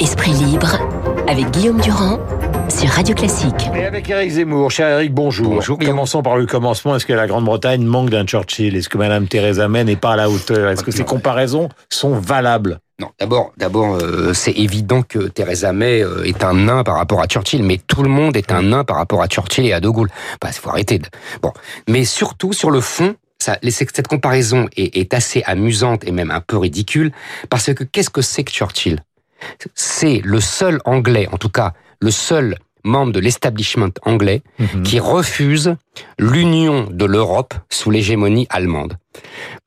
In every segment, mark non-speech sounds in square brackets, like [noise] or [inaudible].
Esprit libre avec Guillaume Durand sur Radio Classique. Et avec Eric Zemmour. Cher Eric, bonjour. Bonjour. Commençons par le commencement. Est-ce que la Grande-Bretagne manque d'un Churchill? Est-ce que Madame Theresa May n'est pas à la hauteur? Est-ce que ces comparaisons sont valables? Non, d'abord, d'abord, euh, c'est évident que Theresa May euh, est un nain par rapport à Churchill, mais tout le monde est un nain par rapport à Churchill et à De Gaulle. Bah, faut arrêter. De... Bon, mais surtout sur le fond, ça, cette comparaison est, est assez amusante et même un peu ridicule parce que qu'est-ce que c'est que Churchill? C'est le seul Anglais, en tout cas, le seul membre de l'establishment anglais qui refuse l'union de l'Europe sous l'hégémonie allemande.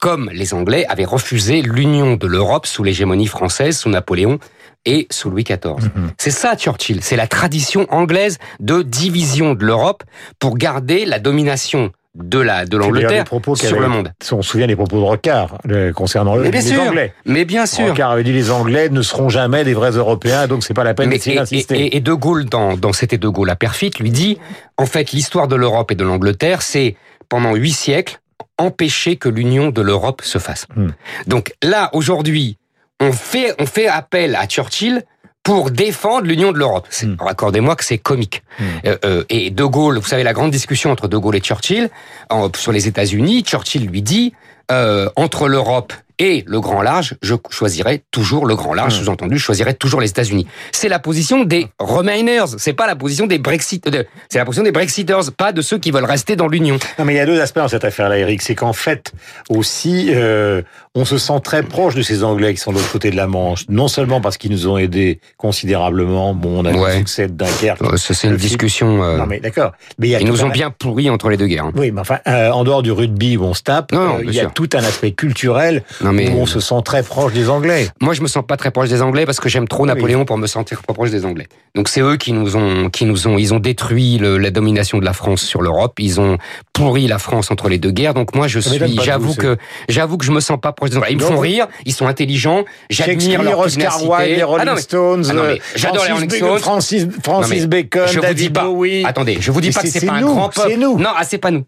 Comme les Anglais avaient refusé l'union de l'Europe sous l'hégémonie française, sous Napoléon et sous Louis XIV. C'est ça Churchill, c'est la tradition anglaise de division de l'Europe pour garder la domination de la de l'Angleterre sur le monde. On se souvient des propos de Rocard euh, concernant Mais bien les sûr, Anglais. mais bien sûr. Rocard avait dit les Anglais ne seront jamais des vrais Européens, donc c'est pas la peine d'essayer d'insister. et- et De Gaulle, dans, dans C'était De Gaulle à Perfit, lui dit, en fait, l'histoire de l'Europe et de l'Angleterre, c'est pendant huit siècles empêcher que l'union de l'Europe se fasse. Hmm. Donc là, aujourd'hui, on fait, on fait appel à Churchill pour défendre l'union de l'Europe. C'est- Hmm. Accordez-moi que c'est comique. Hmm. Euh, euh, et De Gaulle, vous savez la grande discussion entre De Gaulle et Churchill en- sur les États-Unis, Churchill lui dit euh, entre l'Europe et le grand large, je choisirai toujours le grand large. Hmm. Sous-entendu, je choisirai toujours les États-Unis. C'est la position des Remainers. C'est pas la position des Brexit. de- C'est la position des Brexiters, pas de ceux qui veulent rester dans l'Union. Non, mais il y a deux aspects dans cette affaire-là, Eric. C'est qu'en fait, aussi, euh, on se sent très proche de ces Anglais qui sont de l'autre côté de la Manche. Non seulement parce qu'ils nous ont aidés considérablement. Bon, on a Ouais. le succès de Dunkerque. Euh, C'est une film- discussion. euh, Non, mais d'accord. Mais il y a ils nous ont bien pourris entre les deux guerres. hein. Oui, mais enfin, euh, en dehors du rugby où on se tape, euh, il y a sûr. tout un aspect culturel Non mais on se sent très proche des Anglais. Moi, je me sens pas très proche des Anglais parce que j'aime trop Oui. Napoléon pour me sentir pas proche des Anglais. Donc c'est eux qui nous ont, qui nous ont, ils ont détruit le- la domination de la France sur l'Europe. Ils ont pourri la France entre les deux guerres. Donc moi, je suis, j'avoue vous, que, j'avoue que je me sens pas proche des Anglais. Ils me font rire, ils sont intelligents, j'admire leur Oscar. Wilde, les Rolling Ah non, mais- Stones, ah non, mais j'adore les Rolling Stones. Francis, Francis Non, Bacon, je vous David dis pas. Bowie. Attendez, je vous dis pas que c'est- pas c'est un nous, grand peuple. nous. Non, ah, c'est pas nous.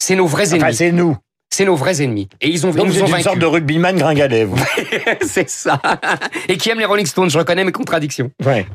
C'est nos vrais Enfin, ennemis. c'est nous. C'est nos vrais ennemis. Et ils ont, ils Donc nous vous ont êtes une vaincus. sorte de rugbyman gringalet, vous. [laughs] c'est ça. Et qui aime les Rolling Stones. Je reconnais mes contradictions. ouais.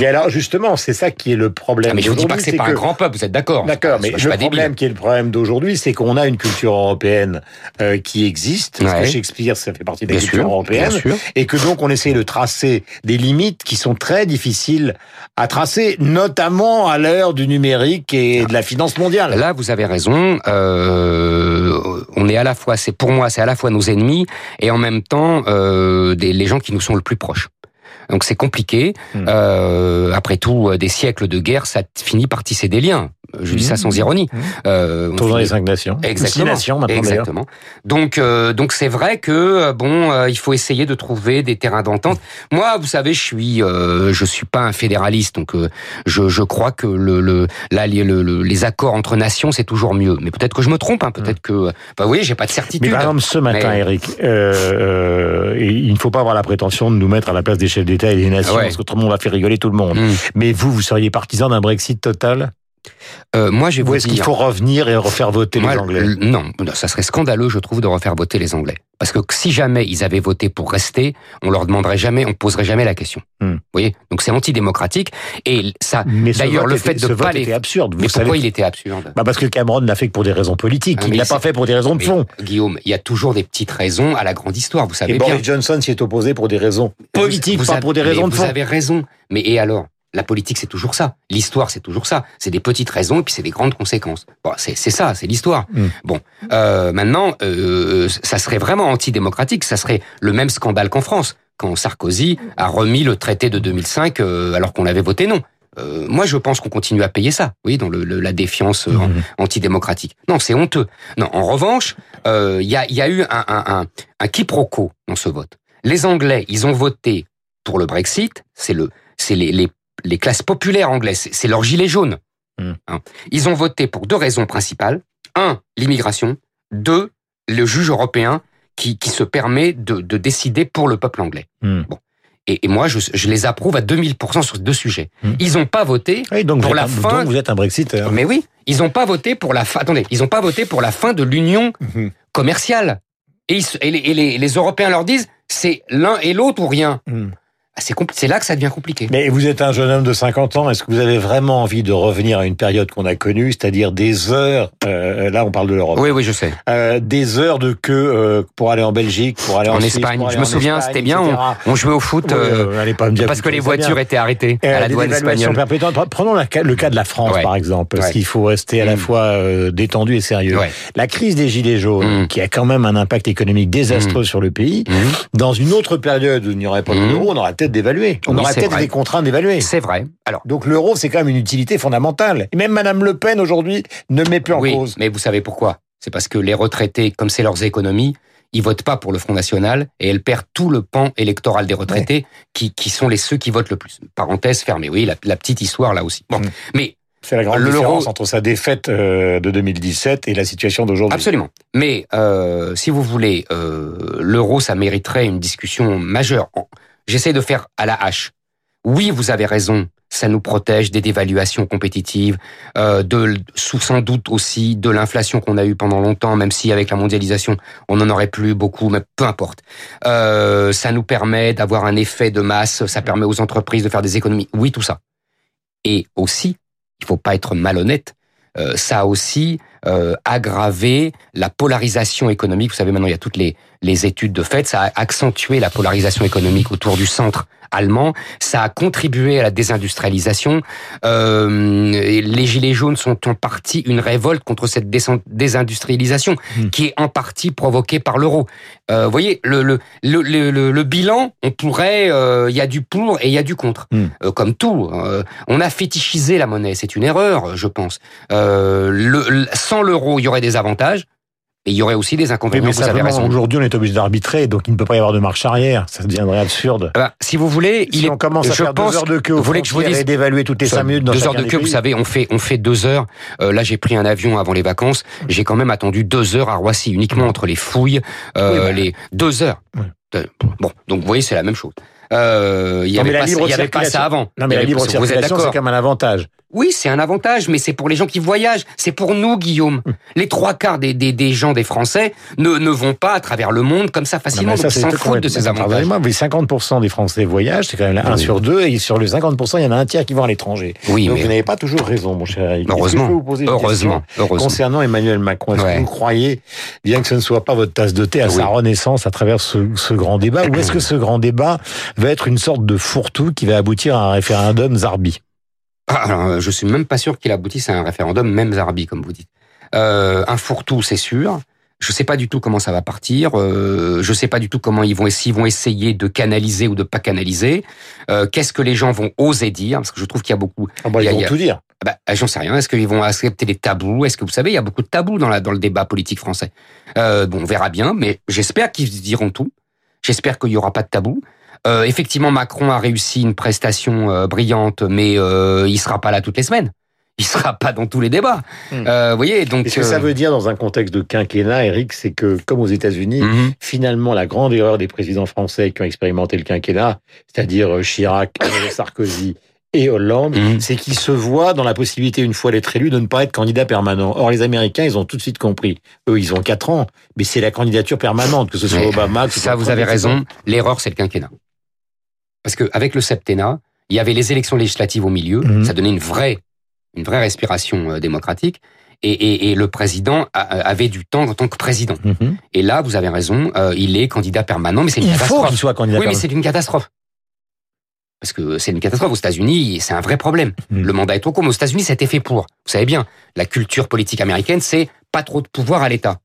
Et alors, justement, c'est ça qui est le problème. Ah, mais je vous dis pas que c'est pas un grand peuple. Vous êtes d'accord D'accord, mais le débile. problème qui est le problème d'aujourd'hui, c'est qu'on a une culture européenne euh, qui existe, parce que. Shakespeare, ça fait partie de la Bien culture sûr, européenne, bien sûr. et que donc on essaie de tracer des limites qui sont très difficiles à tracer, notamment à l'heure du numérique et de la finance mondiale. Là, vous avez raison. Euh, on est à la fois, c'est pour moi, c'est à la fois nos ennemis et en même temps euh, des, les gens qui nous sont le plus proches. Donc c'est compliqué. Hmm. Euh, après tout, euh, des siècles de guerre, ça finit par tisser des liens. Je dis ça Hmm. sans ironie. Hmm. Euh, Toujours les cinq nations. Six Exactement. nations maintenant. Exactement. Donc, euh, donc c'est vrai que bon, il faut essayer de trouver des terrains d'entente. Moi, vous savez, je suis, je suis pas un fédéraliste, donc je, je crois que le, le, là, les, le- le- les accords entre nations, c'est toujours mieux. Mais peut-être que je me trompe. Hein, peut-être que, vous voyez, j'ai pas de certitude. Mais par exemple, ce matin, Mais- Eric, il ne faut pas avoir la prétention de nous mettre à la place des chefs d'État et des nations, ouais. parce qu'autrement on va faire rigoler tout le monde. Hmm. Mais vous, vous seriez partisan d'un Brexit total? Euh, moi, je vais Ou vous est-ce qu'il faut revenir et refaire voter Moi, les Anglais non, non, ça serait scandaleux, je trouve, de refaire voter les Anglais. Parce que si jamais ils avaient voté pour rester, on leur demanderait jamais, on poserait jamais la question. Hmm. Vous voyez? Donc c'est antidémocratique. Et ça, d'ailleurs, le était- fait de ce pas les- était absurde. Vous mais pourquoi savez il était absurde? Bah parce que Cameron n'a fait que pour des raisons politiques. Ah, il l'a pas fait pour des raisons de Mais, fond. Guillaume, il y a toujours des petites raisons à la grande histoire, vous savez Et bien. Boris Johnson s'y est opposé pour des raisons politiques, Vous pas avez- pour des mais raisons de Vous fond. avez raison. Mais et alors? La politique, c'est toujours ça. L'histoire, c'est toujours ça. C'est des petites raisons et puis c'est des grandes conséquences. Bon, c'est c'est ça, c'est l'histoire. Mm. Bon, euh, maintenant, euh, ça serait vraiment antidémocratique. Ça serait le même scandale qu'en France, quand Sarkozy a remis le traité de 2005 euh, alors qu'on avait voté non. Euh, moi, je pense qu'on continue à payer ça, oui, dans le, le- la défiance euh, Mhm. antidémocratique. Non, c'est honteux. Non, en revanche, euh, il y, a, y a eu un, un, un, un quiproquo dans ce vote. Les Anglais, ils ont voté pour le Brexit. C'est le, c'est les, les, les classes populaires anglaises. C'est- leur gilet jaune. Mhm. Hein. Ils ont voté pour deux raisons principales. Un, l'immigration. Deux, le juge européen qui, qui se permet de, de décider pour le peuple anglais. Hmm. Et, et moi, je, je les approuve à 2000% sur ces deux sujets. Hmm. Ils n'ont pas voté Oui, donc, Pour la un- fin- donc vous êtes un Brexiteur. mais oui, ils n'ont pas voté pour la fin. Attendez, ils n'ont pas voté pour la fin de l'union Mhm. commercial. Et, ils se- et les, et les- les Européens leur disent, c'est l'un et l'autre ou rien. Hmm. Ah, C'est là que ça devient compliqué. Mais vous êtes un jeune homme de 50 ans. Est-ce que vous avez vraiment envie de revenir à une période qu'on a connue, c'est-à-dire des heures euh, Là, on parle de l'Europe. Oui, oui, je sais. Euh, des heures de queue euh, pour aller en Belgique, pour aller en, En Suisse, Espagne. aller Je me en souviens, c'était bien. On jouait au foot Ouais, euh, euh, pas me dire parce que les voitures bien. étaient arrêtées Euh, à la douane espagnole. Prenons la le cas de la France, Ouais. par exemple, parce Ouais. qu'il faut rester à la Mm. fois euh, détendu et sérieux. Ouais. La crise des Gilets jaunes, Mm. qui a quand même un impact économique désastreux sur le pays, dans une autre période où il n'y aurait pas Mm. d'euro, on aurait peut-être d'évaluer. On Oui, c'est peut-être des contraintes d'évaluer. C'est vrai. Alors, Donc l'euro, c'est quand même une utilité fondamentale. Et même Madame Le Pen, aujourd'hui, ne met plus en oui, cause. mais vous savez pourquoi? C'est parce que les retraités, comme c'est leurs économies, ils votent pas pour le Front National et elles perdent tout le pan électoral des retraités qui, qui sont les ceux qui votent le plus. Parenthèse fermée. Oui, la, la petite histoire là aussi. Bon, Mm. mais C'est la grande L'euro- différence entre sa défaite euh, de 2017 et la situation d'aujourd'hui. Absolument. Mais euh, si vous voulez, euh, l'euro, ça mériterait une discussion majeure. J'essaie de faire à la hache. Oui, vous avez raison. Ça nous protège des dévaluations compétitives, euh, de sous sans doute aussi de l'inflation qu'on a eue pendant longtemps, même si avec la mondialisation on en aurait plus beaucoup, mais peu importe. Euh, ça nous permet d'avoir un effet de masse, ça permet aux entreprises de faire des économies. Oui, tout ça. Et aussi, il faut pas être malhonnête. Euh, ça a aussi euh, aggravé la polarisation économique. Vous savez, maintenant, il y a toutes les, les études de fait. Ça a accentué la polarisation économique autour du centre allemand. Ça a contribué à la désindustrialisation. Euh, les Gilets jaunes sont en partie une révolte contre cette désindustrialisation Hmm. qui est en partie provoquée par l'euro. Euh, vous voyez, le, le, le, le, bilan, on pourrait... euh, Il y a du pour et il y a du contre. Hmm. Comme tout. on a fétichisé la monnaie. C'est une erreur, je pense. Euh, le, le- sans l'euro, il y aurait des avantages, et il y aurait aussi des Oui, inconvénients. mais simplement, raison. aujourd'hui, on est obligé d'arbitrer, donc il ne peut pas y avoir de marche arrière. Ça deviendrait absurde. Eh ben, si vous voulez, il si est. on commence à je faire pense deux heures de queue vous voulez que je vous dise- d'évaluer toutes les cinq minutes dans deux heures de queue, vous savez, on fait on fait deux heures. Euh, là, j'ai pris un avion avant les vacances. J'ai quand même attendu deux heures à Roissy, uniquement entre les fouilles, euh, Oui, bah. les deux heures. Euh, Bon, donc vous voyez, c'est la même chose. Euh, Il y Non, mais avait pas, y avait pas ça avant. Non, mais la libre circulation, c'est quand même un avantage. Oui, c'est un avantage, mais c'est pour les gens qui voyagent. C'est pour nous, Guillaume. Hum. Les trois quarts des, des, des gens, des Français, ne, ne vont pas à travers le monde comme ça facilement. ça, donc ils c'est s'en foutent de ces avantages. Mais 50% des Français voyagent, c'est quand même un Oui. sur deux, et sur les 50%, il y en a un tiers qui vont à l'étranger. Oui, Donc mais vous n'avez pas toujours raison, mon cher Eric. Que heureusement, je peux vous poser une heureusement, heureusement. Concernant Emmanuel Macron, est-ce Ouais. que vous croyez, bien que ce ne soit pas votre tasse de thé, à Oui. sa renaissance à travers ce, ce grand débat, ou est-ce que ce grand débat va être une sorte de fourre-tout qui va aboutir à un référendum Zarbi? Alors, je suis même pas sûr qu'il aboutisse à un référendum, même Zarbi, comme vous dites. Euh, un fourre-tout, c'est sûr. Je sais pas du tout comment ça va partir. Euh, je sais pas du tout comment ils vont, s'ils vont essayer de canaliser ou de pas canaliser. Euh, Qu'est-ce que les gens vont oser dire? Parce que je trouve qu'il y a beaucoup. ah bah, Il Ils a- vont il y a- tout dire. Ah bah, j'en sais rien. Est-ce qu'ils vont accepter les tabous? Est-ce que vous savez, il y a beaucoup de tabous dans, la, dans le débat politique français. Euh, bon, on verra bien, mais j'espère qu'ils diront tout. J'espère qu'il y aura pas de tabou. Euh, effectivement, Macron a réussi une prestation euh, brillante, mais euh, il sera pas là toutes les semaines. Il sera pas dans tous les débats. Hmm. Euh, vous voyez, donc. Et ce que ça euh, veut dire dans un contexte de quinquennat, Eric, c'est que, comme aux États-Unis, mhm. finalement, la grande erreur des présidents français qui ont expérimenté le quinquennat, c'est-à-dire euh, Chirac, [coughs] Sarkozy et Hollande, Mhm. c'est qu'ils se voient dans la possibilité, une fois d'être élu, de ne pas être candidat permanent. Or, les Américains, ils ont tout de suite compris. Eux, ils ont quatre ans, mais c'est la candidature permanente, que ce soit Mais Obama, que ce Ça, vous Trump, avez raison. L'erreur, c'est le quinquennat. Parce que avec le septennat, il y avait les élections législatives au milieu. Mhm. Ça donnait une vraie, une vraie respiration euh, démocratique. Et, et, et le président a- avait du temps en tant que président. Mhm. Et là, vous avez raison, euh, il est candidat permanent, mais c'est une Il faut catastrophe. qu'il soit candidat Oui, mais permanent. c'est une catastrophe. Parce que c'est une catastrophe aux États-Unis, c'est un vrai problème. Mhm. Le mandat est trop court, mais aux États-Unis, c'était fait pour. Vous savez bien, la culture politique américaine, c'est pas trop de pouvoir à l'État.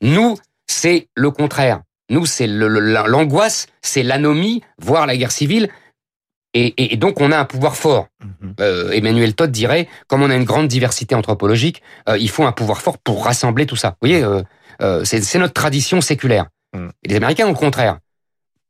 Nous, c'est le contraire. Nous, c'est l'angoisse, c'est l'anomie, voire la guerre civile. Et, et- et donc, on a un pouvoir fort. Mhm. Euh, Emmanuel Todd dirait, comme on a une grande diversité anthropologique, euh, il faut un pouvoir fort pour rassembler tout ça. Vous voyez, euh, c'est notre tradition séculaire. Mhm. Et les Américains, au contraire.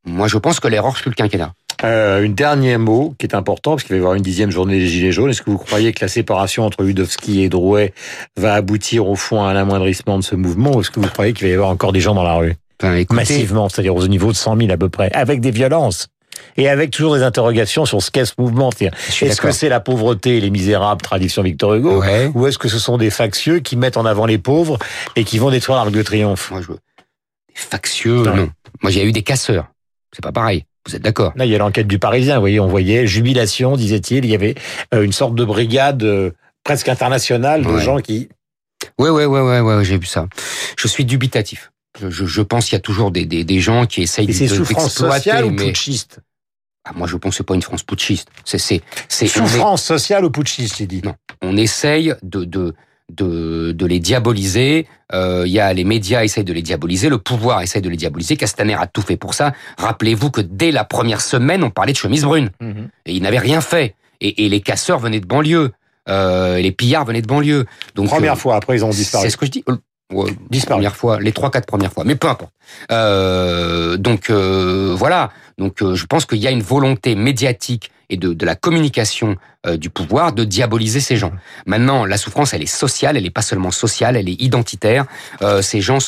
Moi, je pense que l'erreur fut le quinquennat. Euh, une dernier mot qui est important, parce qu'il va y avoir une dixième journée des Gilets jaunes. Est-ce que vous croyez que la séparation entre Udowski et Drouet va aboutir au fond à un amoindrissement de ce mouvement, ou est-ce que vous croyez qu'il va y avoir encore des gens dans la rue? Enfin, écoutez, Massivement, c'est-à-dire au niveau de 100 000 à peu près, avec des violences. Et avec toujours des interrogations sur ce qu'est ce mouvement. Est-ce que c'est la pauvreté et les misérables, tradition Victor Hugo Ouais. Ou est-ce que ce sont des factieux qui mettent en avant les pauvres et qui vont détruire l'Arc de Triomphe? Moi, je, factieux, Non. non. Moi, j'ai eu des casseurs. C'est pas pareil. Vous êtes d'accord? Là, il y a l'enquête du Parisien. Vous voyez, on voyait jubilation, disait-il. Il y avait euh, une sorte de brigade euh, presque internationale de Ouais. gens qui. Ouais, ouais, ouais, ouais, ouais, j'ai vu ça. Je suis dubitatif. Je, pense qu'il y a toujours des, des, des gens qui essayent Et c'est de- souffrance sociale ou putschiste Ah, moi, je pense que c'est pas une France putschiste. C'est, c'est, c'est, on, est- Souffrance sociale ou putschiste, il dit. Non. on essaye de, de, de, de les diaboliser. Euh, Il y a les médias essayent de les diaboliser, le pouvoir essaye de les diaboliser. Castaner a tout fait pour ça. Rappelez-vous que dès la première semaine, on parlait de chemise brune. Mhm. Et ils n'avaient rien fait. Et, et les casseurs venaient de banlieue. Euh, les pillards venaient de banlieue. Donc, Première euh, fois, après ils ont disparu. C'est ce que je dis. Euh, ouais, Disparu. Première fois, les trois, quatre premières fois, mais peu importe. Euh, donc euh, voilà. Donc euh, je pense qu'il y a une volonté médiatique et de, de la communication euh, du pouvoir de diaboliser ces gens. Maintenant, la souffrance, elle est sociale, elle n'est pas seulement sociale, elle est identitaire. Euh, ces gens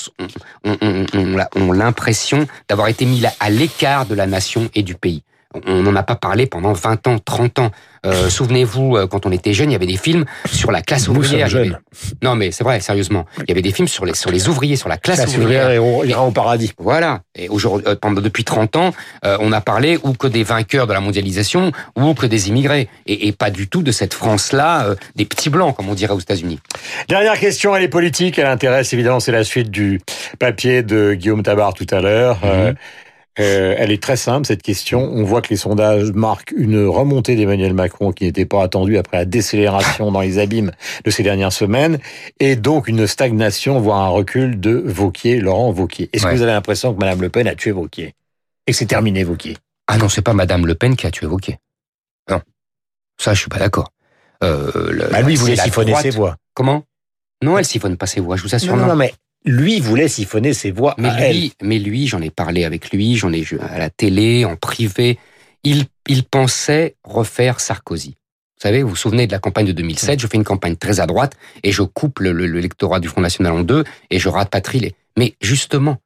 ont, ont- ont- ont- l'impression d'avoir été mis à l'écart de la nation et du pays. On n'en a pas parlé pendant 20 ans, 30 ans. Euh, [laughs] Souvenez-vous, euh, quand on était jeune, il y avait des films sur la classe Nous ouvrière. sommes Il y avait- jeunes. non, mais c'est vrai, sérieusement. Il y avait des films sur les, sur les ouvriers, sur la classe Classe ouvrière. ira au- ira au paradis. Voilà. Et aujourd'hui, euh, pendant depuis 30 ans, euh, on a parlé ou que des vainqueurs de la mondialisation ou que des immigrés, et, et pas du tout de cette France-là, euh, des petits blancs, comme on dirait aux États-Unis. Dernière question, elle est politique, elle intéresse évidemment, c'est la suite du papier de Guillaume Tabar tout à l'heure. Mhm. Euh, euh, elle est très simple cette question. On voit que les sondages marquent une remontée d'Emmanuel Macron qui n'était pas attendue après la décélération dans les abîmes de ces dernières semaines, et donc une stagnation, voire un recul de Vauquier, Laurent Vauquier. Est-ce Ouais. que vous avez l'impression que Madame Le Pen a tué Vauquier et que c'est terminé Vauquier? Ah non, c'est pas Madame Le Pen qui a tué Wauquiez. Non. Ça, je suis pas d'accord. Euh, bah, Lui, voulait la siphonner ses voix. Comment? Non, elle siphonne pas ses voix, je vous assure. Non. non, mais lui voulait siphonner ses voix Mais à elle. lui, mais lui, j'en ai parlé avec lui, j'en ai à la télé, en privé. Il, il pensait refaire Sarkozy. Vous savez, vous vous souvenez de la campagne de 2007, je fais une campagne très à droite et je coupe le- le- l'électorat du Front National en deux et je rapatrie les. Mais justement,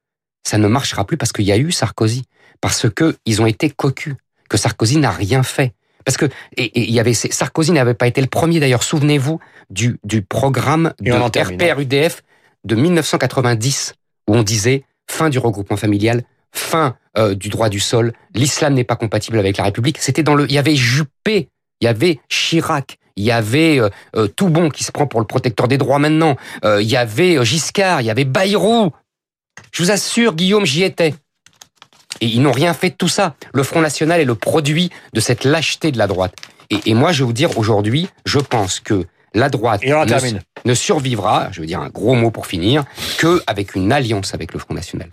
ça ne marchera plus parce qu'il y a eu Sarkozy, parce que ils ont été cocus, que Sarkozy n'a rien fait. Parce que et, et il y avait Sarkozy n'avait pas été le premier d'ailleurs. Souvenez-vous du du programme Et de. RPR-UDF de 1990 où on disait fin du regroupement familial, fin euh, du droit du sol, l'islam n'est pas compatible avec la République. C'était dans le, il y avait Juppé, il y avait Chirac, il y avait euh, euh, Toubon qui se prend pour le protecteur des droits maintenant, euh, il y avait euh, Giscard, il y avait Bayrou. Je vous assure, Guillaume, j'y étais. Et ils n'ont rien fait de tout ça. Le Front National est le produit de cette lâcheté de la droite. Et, et moi, je vais vous dire, aujourd'hui, je pense que la droite Et on termine. Ne survivra, je veux dire un gros mot pour finir, que avec une alliance avec le Front National.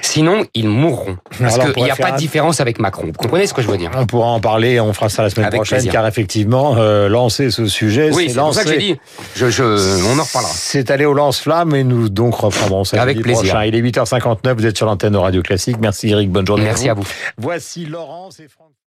Sinon, ils mourront. Parce qu'il n'y a pas de différence avec Macron. Vous comprenez ce que je veux dire On pourra en parler, on fera ça la semaine Avec prochaine, plaisir. car effectivement, euh, lancer ce sujet, Oui, c'est pour ça que j'ai dit. Je, je, on en reparlera. C'est allé au lance-flamme et nous donc reprendrons ça Avec plaisir. prochain. Il est 8h59, vous êtes sur l'antenne de Radio Classique. Merci Eric, bonne journée. Merci à vous. Voici Laurence et Franck.